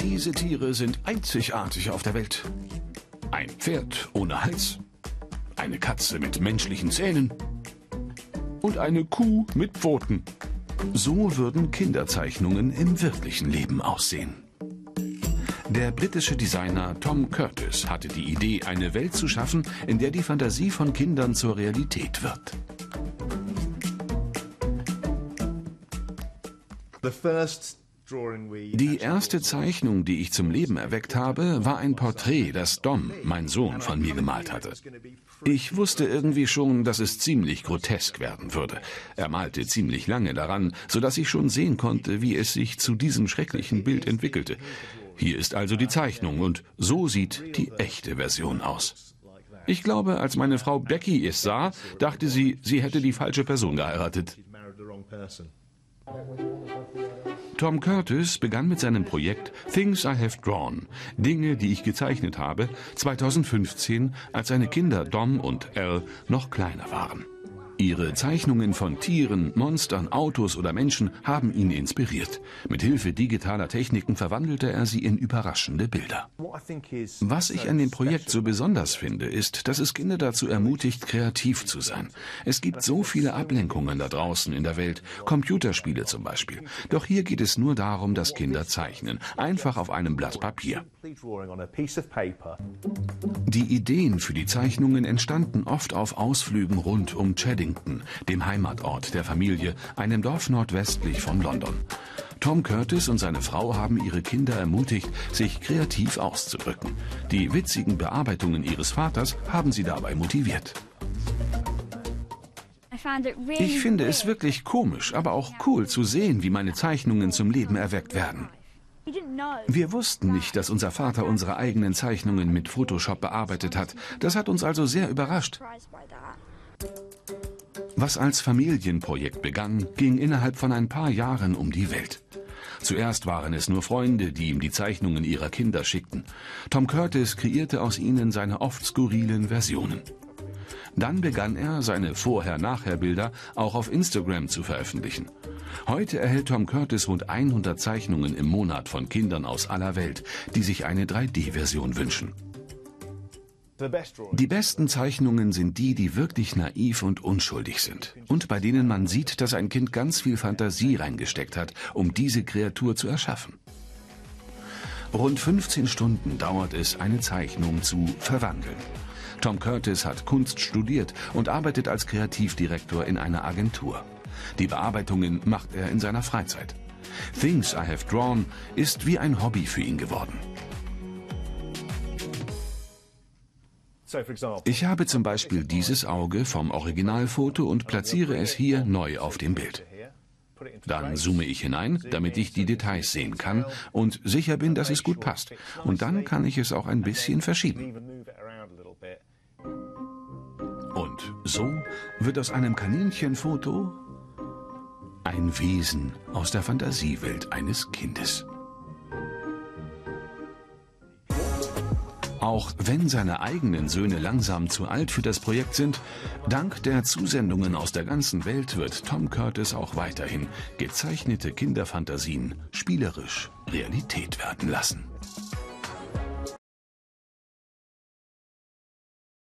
Diese Tiere sind einzigartig auf der Welt. Ein Pferd ohne Hals, eine Katze mit menschlichen Zähnen und eine Kuh mit Pfoten. So würden Kinderzeichnungen im wirklichen Leben aussehen. Der britische Designer Tom Curtis hatte die Idee, eine Welt zu schaffen, in der die Fantasie von Kindern zur Realität wird. Die erste Zeichnung, die ich zum Leben erweckt habe, war ein Porträt, das Dom, mein Sohn, von mir gemalt hatte. Ich wusste irgendwie schon, dass es ziemlich grotesk werden würde. Er malte ziemlich lange daran, so dass ich schon sehen konnte, wie es sich zu diesem schrecklichen Bild entwickelte. Hier ist also die Zeichnung und so sieht die echte Version aus. Ich glaube, als meine Frau Becky es sah, dachte sie, sie hätte die falsche Person geheiratet. Tom Curtis begann mit seinem Projekt Things I Have Drawn, Dinge, die ich gezeichnet habe, 2015, als seine Kinder Dom und Al noch kleiner waren. Ihre Zeichnungen von Tieren, Monstern, Autos oder Menschen haben ihn inspiriert. Mit Hilfe digitaler Techniken verwandelte er sie in überraschende Bilder. Was ich an dem Projekt so besonders finde, ist, dass es Kinder dazu ermutigt, kreativ zu sein. Es gibt so viele Ablenkungen da draußen in der Welt, Computerspiele zum Beispiel. Doch hier geht es nur darum, dass Kinder zeichnen, einfach auf einem Blatt Papier. Die Ideen für die Zeichnungen entstanden oft auf Ausflügen rund um Cheddington, dem Heimatort der Familie, einem Dorf nordwestlich von London. Tom Curtis und seine Frau haben ihre Kinder ermutigt, sich kreativ auszudrücken. Die witzigen Bearbeitungen ihres Vaters haben sie dabei motiviert. Ich finde es wirklich komisch, aber auch cool zu sehen, wie meine Zeichnungen zum Leben erweckt werden. Wir wussten nicht, dass unser Vater unsere eigenen Zeichnungen mit Photoshop bearbeitet hat. Das hat uns also sehr überrascht. Was als Familienprojekt begann, ging innerhalb von ein paar Jahren um die Welt. Zuerst waren es nur Freunde, die ihm die Zeichnungen ihrer Kinder schickten. Tom Curtis kreierte aus ihnen seine oft skurrilen Versionen. Dann begann er, seine Vorher-Nachher-Bilder auch auf Instagram zu veröffentlichen. Heute erhält Tom Curtis rund 100 Zeichnungen im Monat von Kindern aus aller Welt, die sich eine 3D-Version wünschen. Die besten Zeichnungen sind die, die wirklich naiv und unschuldig sind und bei denen man sieht, dass ein Kind ganz viel Fantasie reingesteckt hat, um diese Kreatur zu erschaffen. Rund 15 Stunden dauert es, eine Zeichnung zu verwandeln. Tom Curtis hat Kunst studiert und arbeitet als Kreativdirektor in einer Agentur. Die Bearbeitungen macht er in seiner Freizeit. Things I Have Drawn ist wie ein Hobby für ihn geworden. Ich habe zum Beispiel dieses Auge vom Originalfoto und platziere es hier neu auf dem Bild. Dann zoome ich hinein, damit ich die Details sehen kann und sicher bin, dass es gut passt. Und dann kann ich es auch ein bisschen verschieben. Und so wird aus einem Kaninchenfoto ein Wesen aus der Fantasiewelt eines Kindes. Auch wenn seine eigenen Söhne langsam zu alt für das Projekt sind, dank der Zusendungen aus der ganzen Welt wird Tom Curtis auch weiterhin gezeichnete Kinderfantasien spielerisch Realität werden lassen.